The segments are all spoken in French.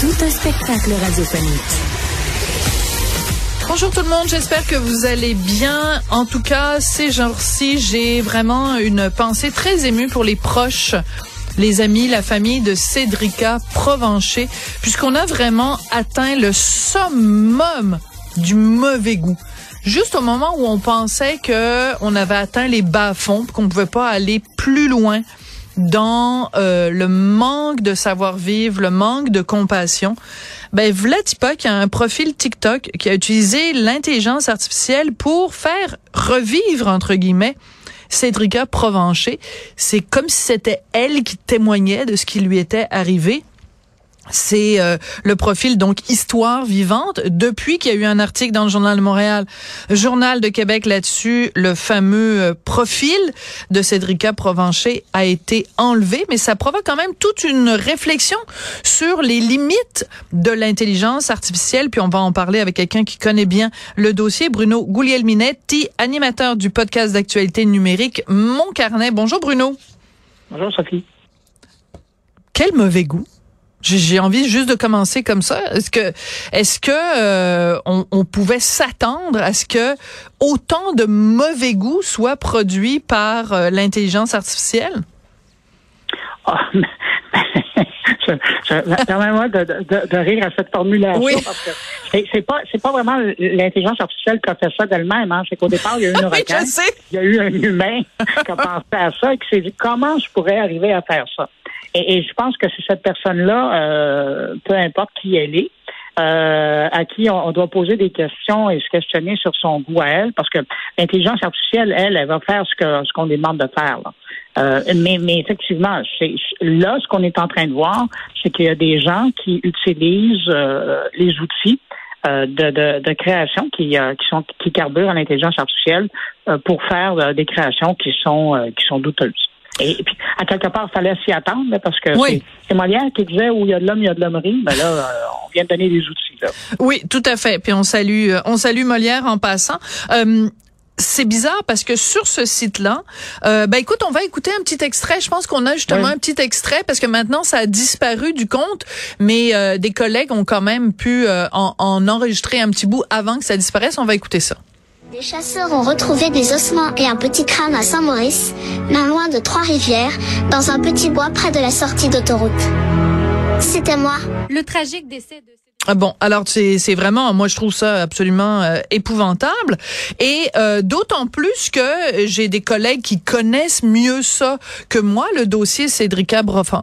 Tout un spectacle radiophonique. Bonjour tout le monde, j'espère que vous allez bien. En tout cas, ces jours-ci, j'ai vraiment une pensée très émue pour les proches les amis, la famille de Cédrica Provencher, puisqu'on a vraiment atteint le summum du mauvais goût. Juste au moment où on pensait que on avait atteint les bas-fonds, qu'on pouvait pas aller plus loin dans euh, le manque de savoir-vivre, le manque de compassion, ben Vladipak a un profil TikTok qui a utilisé l'intelligence artificielle pour faire revivre entre guillemets Cédrica Provencher. C'est comme si c'était elle qui témoignait de ce qui lui était arrivé. C'est euh, le profil donc histoire vivante depuis qu'il y a eu un article dans le journal de Montréal, journal de Québec là-dessus, le fameux euh, profil de Cédrica Provencher a été enlevé, mais ça provoque quand même toute une réflexion sur les limites de l'intelligence artificielle. Puis on va en parler avec quelqu'un qui connaît bien le dossier, Bruno Guglielminetti, animateur du podcast d'actualité numérique Mon Carnet. Bonjour Bruno. Bonjour Sophie. Quel mauvais goût. J'ai envie juste de commencer comme ça. Est-ce que, est-ce que euh, on, on, pouvait s'attendre à ce que autant de mauvais goût soit produit par euh, l'intelligence artificielle? Oh, Permets-moi de, de, de, rire à cette formulation oui. parce que c'est pas c'est pas vraiment l'intelligence artificielle qui a fait ça d'elle-même. Hein. C'est qu'au départ il y a eu une oui, il y a eu un humain qui a pensé à ça et qui s'est dit comment je pourrais arriver à faire ça? Et, et je pense que c'est cette personne-là, euh, peu importe qui elle est, euh, à qui on, on, doit poser des questions et se questionner sur son goût à elle, parce que l'intelligence artificielle, elle, elle va faire ce que ce qu'on demande de faire. Là. Euh, mais, mais effectivement, c'est, là, ce qu'on est en train de voir, c'est qu'il y a des gens qui utilisent euh, les outils euh, de, de, de, création qui, euh, qui sont qui carburent l'intelligence artificielle pour faire des créations qui sont qui sont douteuses. Et puis, à quelque part, il fallait s'y attendre, parce que oui. c'est Molière qui disait où il y a de l'homme, il y a de l'hommerie. Ben là, on vient de donner des outils. Là. Oui, tout à fait. Puis on salue, on salue Molière en passant. Euh, c'est bizarre parce que sur ce site-là, euh, ben écoute, on va écouter un petit extrait. Je pense qu'on a justement Oui. un petit extrait parce que maintenant ça a disparu du compte, mais euh, des collègues ont quand même pu euh, en, en enregistrer un petit bout avant que ça disparaisse. On va écouter ça. Des chasseurs ont retrouvé des ossements et un petit crâne à Saint-Maurice, non loin de Trois-Rivières, dans un petit bois près de la sortie d'autoroute. C'était moi. Le tragique décès de bon, alors c'est vraiment, moi je trouve ça absolument euh, épouvantable et euh, d'autant plus que j'ai des collègues qui connaissent mieux ça que moi, le dossier Cédrica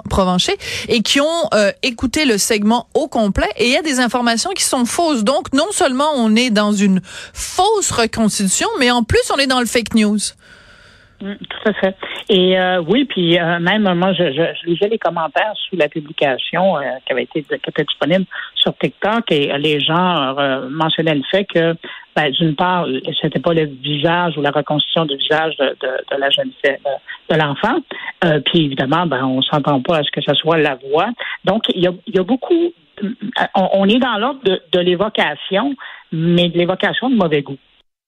Provencher, et qui ont euh, écouté le segment au complet et il y a des informations qui sont fausses. Donc non seulement on est dans une fausse reconstitution, mais en plus on est dans le fake news. Mm, Tout à fait. Et euh, oui, puis euh, même moi, je, je, je lisais les commentaires sous la publication euh, qui avait été qui était disponible sur TikTok et euh, les gens euh, mentionnaient le fait que, ben, d'une part, c'était pas le visage ou la reconstitution du visage de, de, de la jeune fille, de, l'enfant. Euh, puis évidemment, ben, on s'entend pas à ce que ce soit la voix. Donc, il y a, y a beaucoup. On, on est dans l'ordre de, de l'évocation, mais de l'évocation de mauvais goût.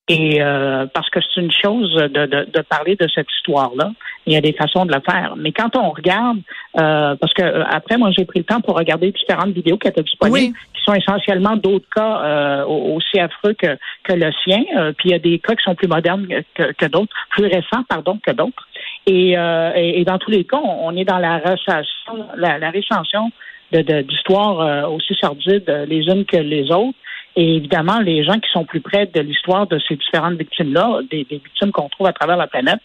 Et euh, parce que c'est une chose de, de, de parler de cette histoire-là, il y a des façons de le faire. Mais quand on regarde, euh, parce que euh, après, moi j'ai pris le temps pour regarder différentes vidéos qui étaient disponibles, Oui. qui sont essentiellement d'autres cas euh, aussi affreux que, que le sien. Euh, puis il y a des cas qui sont plus modernes que, que d'autres, plus récents, pardon, que d'autres. Et, euh, et, et dans tous les cas, on, on est dans la recension, la, la recension de, de, d'histoires euh, aussi sordides les unes que les autres. Et évidemment, les gens qui sont plus près de l'histoire de ces différentes victimes-là, des, des victimes qu'on trouve à travers la planète,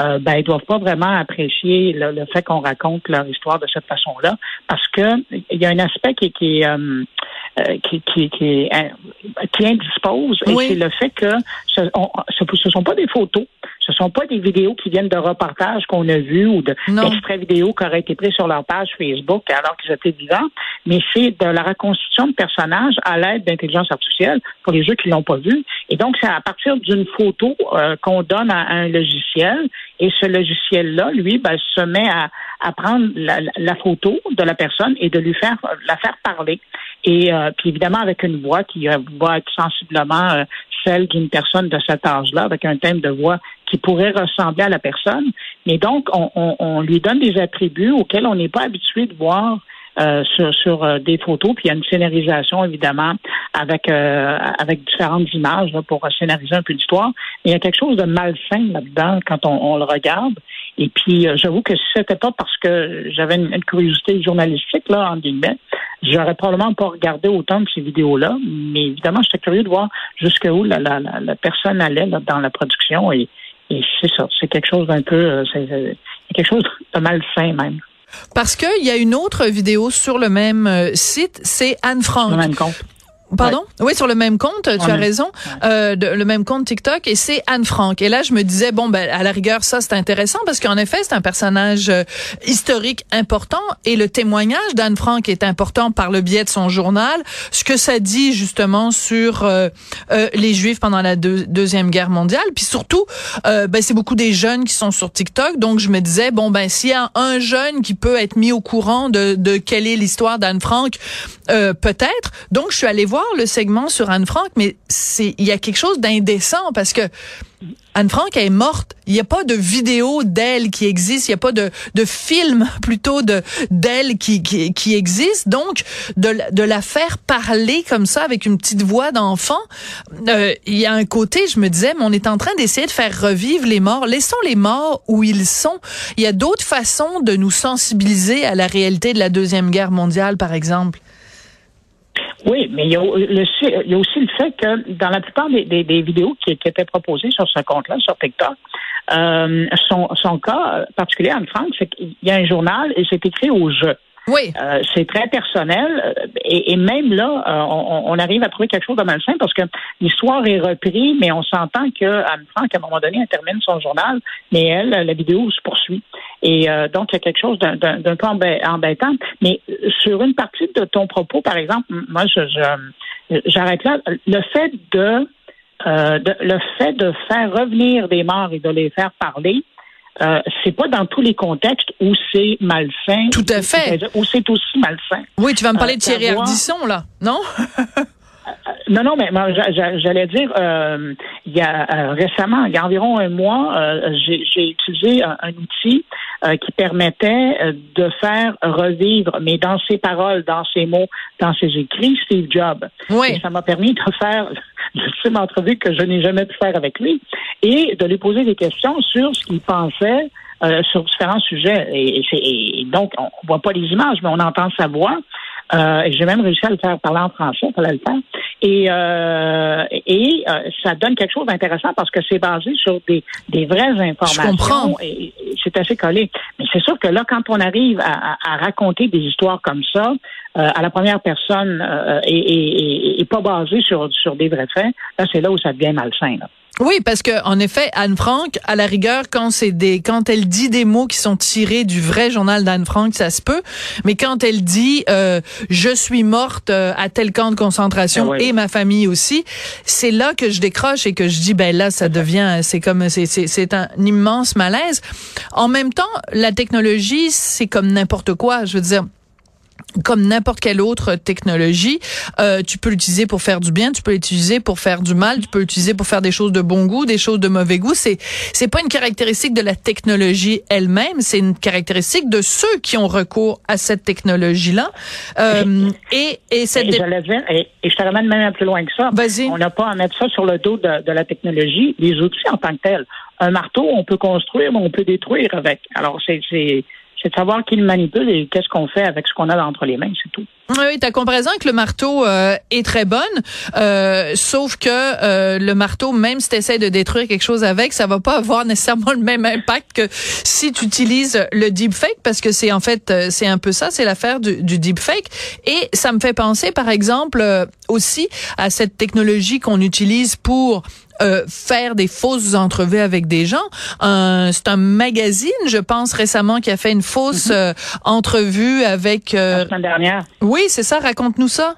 euh, ben, ils doivent pas vraiment apprécier le, le fait qu'on raconte leur histoire de cette façon-là, parce que il y a un aspect qui, qui est euh, euh, qui, qui, qui, euh, qui indispose, et Oui. c'est le fait que ce, on, ce, ce sont pas des photos, Ce sont pas des vidéos qui viennent de reportages qu'on a vus ou d'extraits vidéo qui auraient été pris sur leur page Facebook alors qu'ils étaient vivants, mais c'est de la reconstitution de personnages à l'aide d'intelligence artificielle pour les jeux qui l'ont pas vu. Et donc, c'est à partir d'une photo euh, qu'on donne à un logiciel et ce logiciel-là, lui, ben, se met à, à prendre la, la, photo de la personne et de lui faire la faire parler. Et euh, puis évidemment avec une voix qui euh, va être sensiblement euh, celle d'une personne de cet âge-là, avec un thème de voix qui pourrait ressembler à la personne. Mais donc, on, on, on lui donne des attributs auxquels on n'est pas habitué de voir euh, sur, sur euh, des photos, puis il y a une scénarisation évidemment avec euh, avec différentes images pour scénariser un peu l'histoire. Mais il y a quelque chose de malsain là-dedans quand on, le regarde. Et puis j'avoue que si c'était pas parce que j'avais une, curiosité journalistique là en guillemets, j'aurais probablement pas regardé autant de ces vidéos-là. Mais évidemment, j'étais curieux de voir jusqu'où la, la, la, personne allait dans la production et, et c'est ça, c'est quelque chose d'un peu, c'est quelque chose de malsain même. Parce qu'il y a une autre vidéo sur le même euh, site, c'est Anne Frank. Pardon? Oui, sur le même compte, tu as raison, euh, de, le même compte TikTok, et c'est Anne Frank. Et là, je me disais, bon, ben, à la rigueur, ça, c'est intéressant, parce qu'en effet, c'est un personnage euh, historique important, et le témoignage d'Anne Frank est important par le biais de son journal, ce que ça dit, justement, sur euh, euh les Juifs pendant la Deuxième Guerre mondiale, puis surtout, euh, ben, c'est beaucoup des jeunes qui sont sur TikTok, donc je me disais, bon, ben, s'il y a un jeune qui peut être mis au courant de, de quelle est l'histoire d'Anne Frank, peut-être. Donc, je suis allée voir le segment sur Anne Frank, mais c'est il y a quelque chose d'indécent parce que Anne Frank est morte. Il n'y a pas de vidéo d'elle qui existe. Il n'y a pas de, de film plutôt de d'elle qui, qui, existe. Donc, de, de la faire parler comme ça avec une petite voix d'enfant, euh, il y a un côté, je me disais, mais on est en train d'essayer de faire revivre les morts. Laissons les morts où ils sont. Il y a d'autres façons de nous sensibiliser à la réalité de la Deuxième Guerre mondiale, par exemple. Oui, mais il y, a, aussi le fait que dans la plupart des, vidéos qui, étaient proposées sur ce compte-là, sur TikTok, euh, son, cas particulier, en France, c'est qu'il y a un journal et c'est écrit au jeu. Oui. Euh, c'est très personnel euh, et, même là, euh, on, arrive à trouver quelque chose de malsain parce que l'histoire est reprise, mais on s'entend que Anne Frank, à un moment donné, elle termine son journal, mais elle, la vidéo se poursuit. Et donc, il y a quelque chose d'un peu embêtant. Mais sur une partie de ton propos, par exemple, moi, je, j'arrête là. Le fait de, de, le fait de faire revenir des morts et de les faire parler, euh, c'est pas dans tous les contextes où c'est malsain. Tout à fait. Où c'est aussi malsain. Oui, tu vas me parler de euh, Thierry Ardisson, là, non? Euh, non, non, mais j'allais dire, euh, il y a récemment, il y a environ un mois, j'ai utilisé un, outil qui permettait de faire revivre, mais dans ses paroles, dans ses mots, dans ses écrits, Steve Jobs. Oui. Et ça m'a permis de faire l'ultime entrevue que je n'ai jamais pu faire avec lui et de lui poser des questions sur ce qu'il pensait euh, sur différents sujets. Et, donc, on voit pas les images, mais on entend sa voix. Euh, j'ai même réussi à le faire parler en français, fallait le faire. Et, euh, et euh, ça donne quelque chose d'intéressant parce que c'est basé sur des, des vraies informations. Je comprends. Et, c'est assez collé. Mais c'est sûr que là, quand on arrive à, à raconter des histoires comme ça, euh, à la première personne euh, et, et, et, pas basé sur, sur des vrais faits, là, c'est là où ça devient malsain. Là. Oui, parce que en effet, Anne Frank, à la rigueur, quand c'est des, quand elle dit des mots qui sont tirés du vrai journal d'Anne Frank, ça se peut. Mais quand elle dit euh, je suis morte euh, à tel camp de concentration ah et ma famille aussi, c'est là que je décroche et que je dis ben là, ça devient, c'est comme, c'est c'est un immense malaise. En même temps, la technologie, c'est comme n'importe quoi. Je veux dire comme n'importe quelle autre technologie, euh, tu peux l'utiliser pour faire du bien, tu peux l'utiliser pour faire du mal, tu peux l'utiliser pour faire des choses de bon goût, des choses de mauvais goût. C'est c'est pas une caractéristique de la technologie elle-même, c'est une caractéristique de ceux qui ont recours à cette technologie-là. Euh, et et cette et, et, et, je te ramène même un peu plus loin que ça. Vas-y. On n'a pas à mettre ça sur le dos de, de la technologie, les outils en tant que tels. Un marteau, on peut construire, mais on peut détruire avec. Alors c'est c'est de savoir qui le manipule et qu'est-ce qu'on fait avec ce qu'on a entre les mains, c'est tout. Oui, ta comparaison avec le marteau euh, est très bonne, euh, sauf que euh, le marteau, même si tu essaies de détruire quelque chose avec, ça va pas avoir nécessairement le même impact que si tu utilises le deepfake, parce que c'est en fait, c'est un peu ça, c'est l'affaire du, du deepfake. Et ça me fait penser, par exemple, aussi à cette technologie qu'on utilise pour euh, faire des fausses entrevues avec des gens. c'est un magazine, je pense récemment, qui a fait une fausse mm-hmm. euh, entrevue avec. Euh, la semaine dernière. Oui, c'est ça. Raconte-nous ça.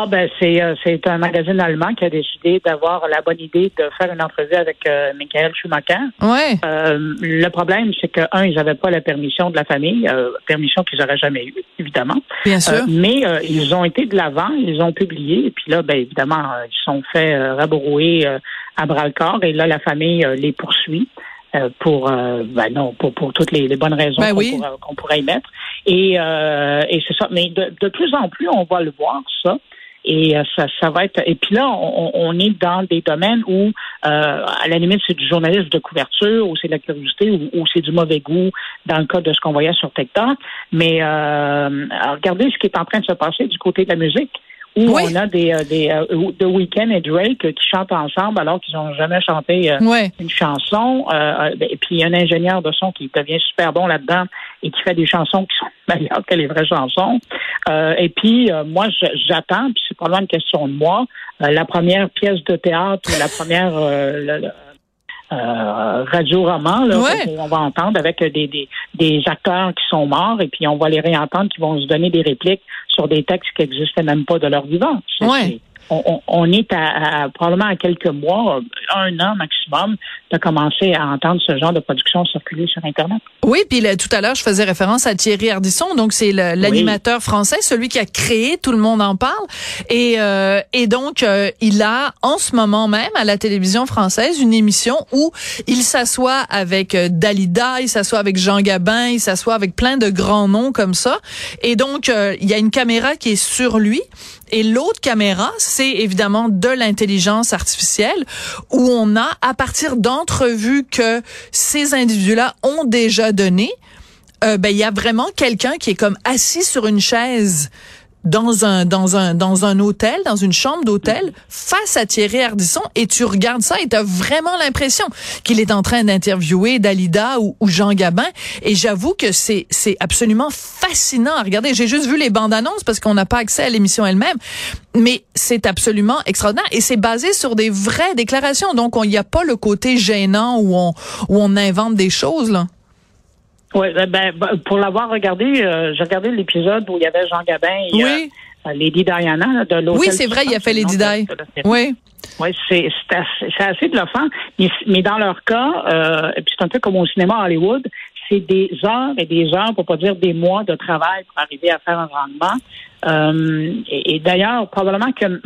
Ah ben c'est euh, c'est un magazine allemand qui a décidé d'avoir la bonne idée de faire une entrevue avec euh, Michael Schumacher. Ouais. Euh, le problème c'est que un ils n'avaient pas la permission de la famille, permission qu'ils auraient jamais eue évidemment. Bien sûr. mais ils ont été de l'avant, ils ont publié et puis là ben évidemment ils sont fait rabrouer à bras le corps et là la famille les poursuit. pour ben non pour pour toutes les, bonnes raisons ben qu'on pourrait, y mettre et et c'est ça mais de, de plus en plus on va le voir ça et euh, ça, ça va être. Et puis là, on, on est dans des domaines où, euh, à la limite, c'est du journalisme de couverture, ou c'est de la curiosité, ou, c'est du mauvais goût, dans le cas de ce qu'on voyait sur TikTok. Mais euh, regardez ce qui est en train de se passer du côté de la musique où on a des, euh, des euh, The Weeknd et Drake qui chantent ensemble alors qu'ils n'ont jamais chanté euh, une chanson. et puis il y a un ingénieur de son qui devient super bon là-dedans et qui fait des chansons qui sont meilleures que les vraies chansons. et puis moi, j'attends, puis c'est probablement une question de moi, la première pièce de théâtre, la première euh, radio-roman là, on va entendre avec des, des, des, acteurs qui sont morts et puis on va les réentendre qui vont se donner des répliques sur des textes qui n'existaient même pas de leur vivant. Ouais on, est à, probablement à quelques mois, un an maximum, de commencer à entendre ce genre de production circuler sur Internet. Oui, puis tout à l'heure, je faisais référence à Thierry Ardisson, donc c'est l'animateur français, celui qui a créé Tout le monde en parle. Et, euh, et donc, euh, il a en ce moment même à la télévision française une émission où il s'assoit avec euh, Dalida, il s'assoit avec Jean Gabin, il s'assoit avec plein de grands noms comme ça. Et donc, il y a une caméra qui est sur lui. Et l'autre caméra, c'est évidemment de l'intelligence artificielle où on a, à partir d'entrevues que ces individus-là ont déjà données, euh, ben il y a vraiment quelqu'un qui est comme assis sur une chaise dans un dans un dans un hôtel, dans une chambre d'hôtel, face à Thierry Ardisson, et tu regardes ça et tu as vraiment l'impression qu'il est en train d'interviewer Dalida ou, Jean Gabin. Et j'avoue que c'est c'est absolument fascinant à regarder. J'ai juste vu les bandes annonces parce qu'on n'a pas accès à l'émission elle-même, mais c'est absolument extraordinaire et c'est basé sur des vraies déclarations. Donc il n'y a pas le côté gênant où on où on invente des choses là. Oui, ben, ben, pour l'avoir regardé, euh, j'ai regardé l'épisode où il y avait Jean Gabin et oui. euh, Lady Diana de l'hôtel. Oui, c'est vrai, il a fait Lady Di. Oui. Oui, c'est assez, assez bluffant. Mais, mais dans leur cas, euh, et puis c'est un peu comme au cinéma à Hollywood, c'est des heures et des heures, pour pas dire des mois de travail pour arriver à faire un rendement. Euh, et, d'ailleurs, probablement que,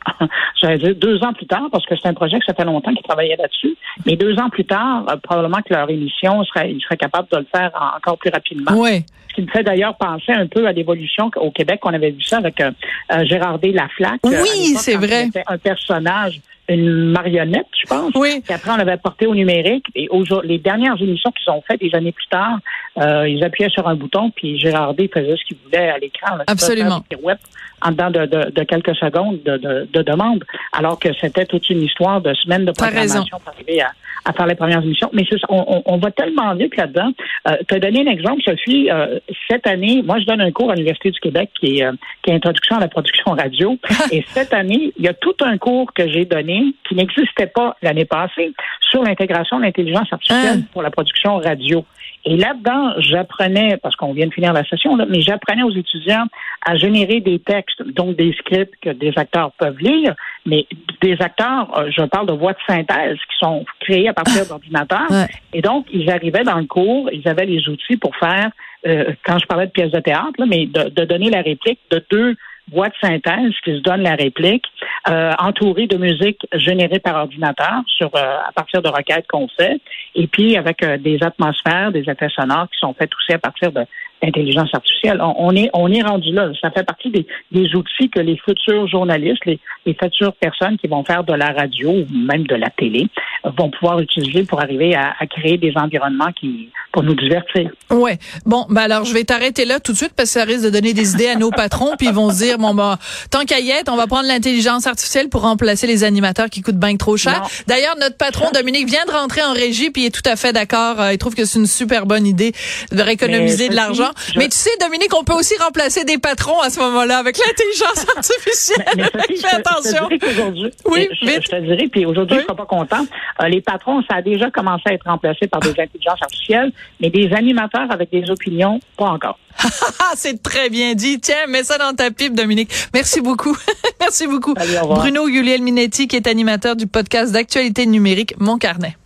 j'allais dire deux ans plus tard, parce que c'est un projet que ça fait longtemps qu'ils travaillaient là-dessus, mais deux ans plus tard, euh, probablement que leur émission serait, ils seraient capables de le faire encore plus rapidement. Oui. Ce qui me fait d'ailleurs penser un peu à l'évolution au Québec, qu'on avait vu ça avec euh, Gérard D. Laflaque. Oui, c'est vrai. C'était un personnage une marionnette, je pense. Oui. Puis après, on l'avait porté au numérique. Et les dernières émissions qu'ils ont faites des années plus tard, euh, ils appuyaient sur un bouton, puis Gérard D faisait ce qu'il voulait à l'écran. Absolument. En dedans de, de, quelques secondes de, de, demande, alors que c'était toute une histoire de semaines de programmation pour arriver à, à faire les premières émissions. Mais on, on, va tellement vite là-dedans. Euh, te donner un exemple, Sophie. Euh, cette année, moi, je donne un cours à l'Université du Québec qui est, euh, qui est Introduction à la production radio. et cette année, il y a tout un cours que j'ai donné qui n'existait pas l'année passée sur l'intégration de l'intelligence artificielle ah. pour la production radio. Et là-dedans, j'apprenais, parce qu'on vient de finir la session, là, mais j'apprenais aux étudiants à générer des textes, donc des scripts que des acteurs peuvent lire, mais des acteurs, euh, je parle de voix de synthèse qui sont créées à partir ah. d'ordinateurs. Et donc, ils arrivaient dans le cours, ils avaient les outils pour faire, euh, quand je parlais de pièces de théâtre, là, mais de, de donner la réplique de deux de synthèse qui se donne la réplique, euh, entourée de musique générée par ordinateur sur euh, à partir de requêtes qu'on fait, et puis avec euh, des atmosphères, des effets sonores qui sont faits aussi à partir de intelligence artificielle. On, est, on est rendu là. Ça fait partie des, des outils que les futurs journalistes, les, les, futures personnes qui vont faire de la radio ou même de la télé vont pouvoir utiliser pour arriver à, à créer des environnements qui pour nous divertir. Ouais. Bon, ben alors je vais t'arrêter là tout de suite parce que ça risque de donner des idées à nos patrons puis ils vont se dire bon bah tant qu'à y être, on va prendre l'intelligence artificielle pour remplacer les animateurs qui coûtent bien trop cher. D'ailleurs, notre patron Dominique vient de rentrer en régie puis il est tout à fait d'accord. Euh, il trouve que c'est une super bonne idée de rééconomiser de l'argent gens. Mais tu sais, Dominique, on peut aussi remplacer des patrons à ce moment-là avec l'intelligence artificielle. Fais attention. oui, je, je, te dirais, puis aujourd'hui, je ne serai pas content. Euh, les patrons, ça a déjà commencé à être remplacé par des intelligences artificielles, mais des animateurs avec des opinions, pas encore. C'est très bien dit. Tiens, mets ça dans ta pipe, Dominique. Merci beaucoup. Merci beaucoup. Bruno Yuliel Minetti, qui est animateur du podcast d'actualité numérique Mon Carnet.